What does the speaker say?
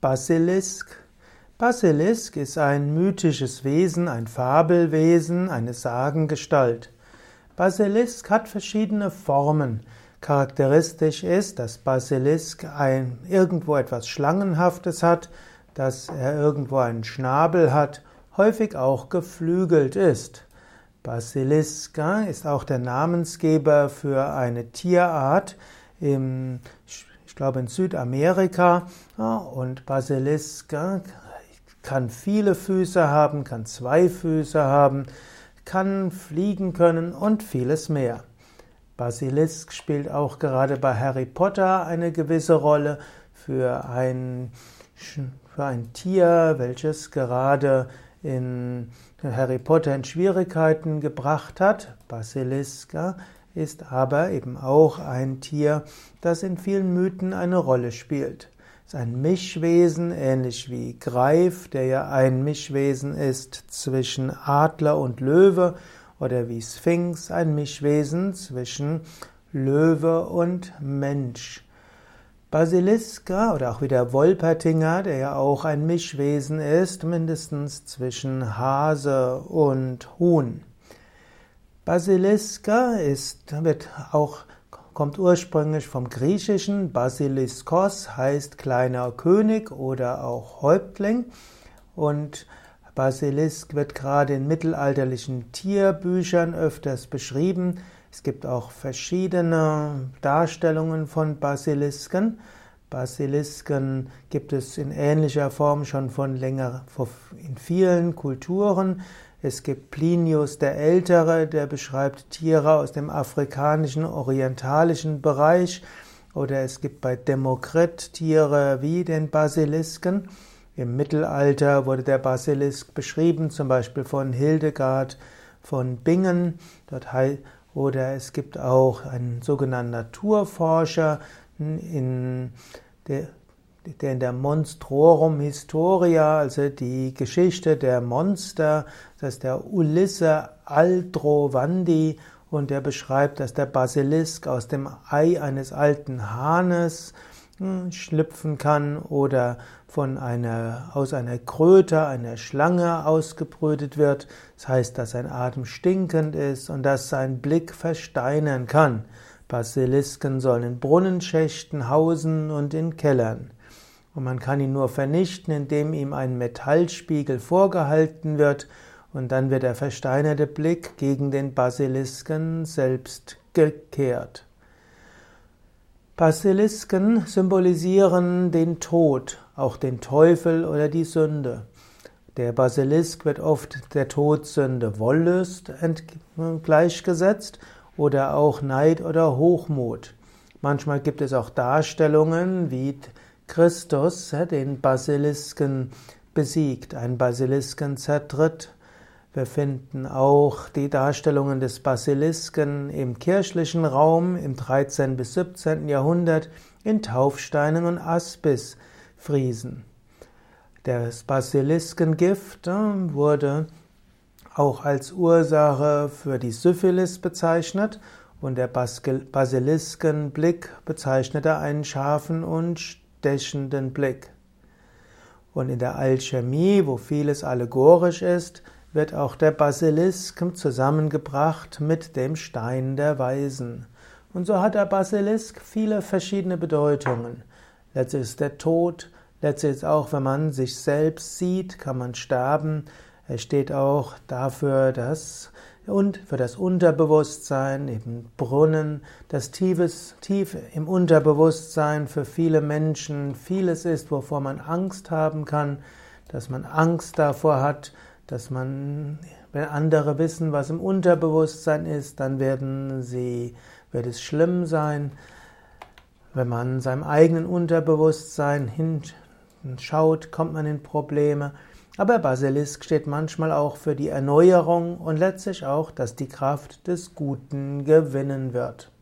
Basilisk. Basilisk ist ein mythisches Wesen, ein Fabelwesen, eine Sagengestalt. Basilisk hat verschiedene Formen. Charakteristisch ist, dass Basilisk ein, irgendwo etwas Schlangenhaftes hat, dass er irgendwo einen Schnabel hat, häufig auch geflügelt ist. Basilisk ist auch der Namensgeber für eine Tierart im glaube in Südamerika. und Basilisk kann viele Füße haben, kann zwei Füße haben, kann fliegen können und vieles mehr. Basilisk spielt auch gerade bei Harry Potter eine gewisse Rolle für ein, für ein Tier, welches gerade in Harry Potter in Schwierigkeiten gebracht hat. Basilisk ist aber eben auch ein Tier, das in vielen Mythen eine Rolle spielt. Es ist ein Mischwesen, ähnlich wie Greif, der ja ein Mischwesen ist zwischen Adler und Löwe, oder wie Sphinx, ein Mischwesen zwischen Löwe und Mensch. Basiliska oder auch wieder Wolpertinger, der ja auch ein Mischwesen ist, mindestens zwischen Hase und Huhn. Basiliska ist, wird auch, kommt ursprünglich vom Griechischen. Basiliskos heißt kleiner König oder auch Häuptling. Und Basilisk wird gerade in mittelalterlichen Tierbüchern öfters beschrieben. Es gibt auch verschiedene Darstellungen von Basilisken. Basilisken gibt es in ähnlicher Form schon von länger, in vielen Kulturen. Es gibt Plinius der Ältere, der beschreibt Tiere aus dem afrikanischen, orientalischen Bereich. Oder es gibt bei Demokrit Tiere wie den Basilisken. Im Mittelalter wurde der Basilisk beschrieben, zum Beispiel von Hildegard von Bingen. oder es gibt auch einen sogenannten Naturforscher in der der in der Monstrorum Historia, also die Geschichte der Monster, das ist der Ulisse Aldrovandi und der beschreibt, dass der Basilisk aus dem Ei eines alten Hahnes hm, schlüpfen kann oder von einer, aus einer Kröte, einer Schlange ausgebrütet wird. Das heißt, dass sein Atem stinkend ist und dass sein Blick versteinern kann. Basilisken sollen in Brunnenschächten hausen und in Kellern. Und man kann ihn nur vernichten, indem ihm ein Metallspiegel vorgehalten wird und dann wird der versteinerte Blick gegen den Basilisken selbst gekehrt. Basilisken symbolisieren den Tod, auch den Teufel oder die Sünde. Der Basilisk wird oft der Todsünde Wollust gleichgesetzt oder auch Neid oder Hochmut. Manchmal gibt es auch Darstellungen wie Christus den Basilisken besiegt, ein Basilisken zertritt. Wir finden auch die Darstellungen des Basilisken im kirchlichen Raum im 13. bis 17. Jahrhundert in Taufsteinen und Aspisfriesen. Das Basiliskengift äh, wurde auch als Ursache für die Syphilis bezeichnet und der Basiliskenblick bezeichnete einen scharfen und stechenden Blick. Und in der Alchemie, wo vieles allegorisch ist, wird auch der Basilisk zusammengebracht mit dem Stein der Weisen. Und so hat der Basilisk viele verschiedene Bedeutungen. Letztlich ist der Tod, letztlich ist auch, wenn man sich selbst sieht, kann man sterben. Er steht auch dafür, dass und für das Unterbewusstsein, eben Brunnen, das tiefes, tief im Unterbewusstsein für viele Menschen vieles ist, wovor man Angst haben kann, dass man Angst davor hat, dass man, wenn andere wissen, was im Unterbewusstsein ist, dann werden sie, wird es schlimm sein. Wenn man seinem eigenen Unterbewusstsein hinschaut, kommt man in Probleme. Aber Basilisk steht manchmal auch für die Erneuerung und letztlich auch, dass die Kraft des Guten gewinnen wird.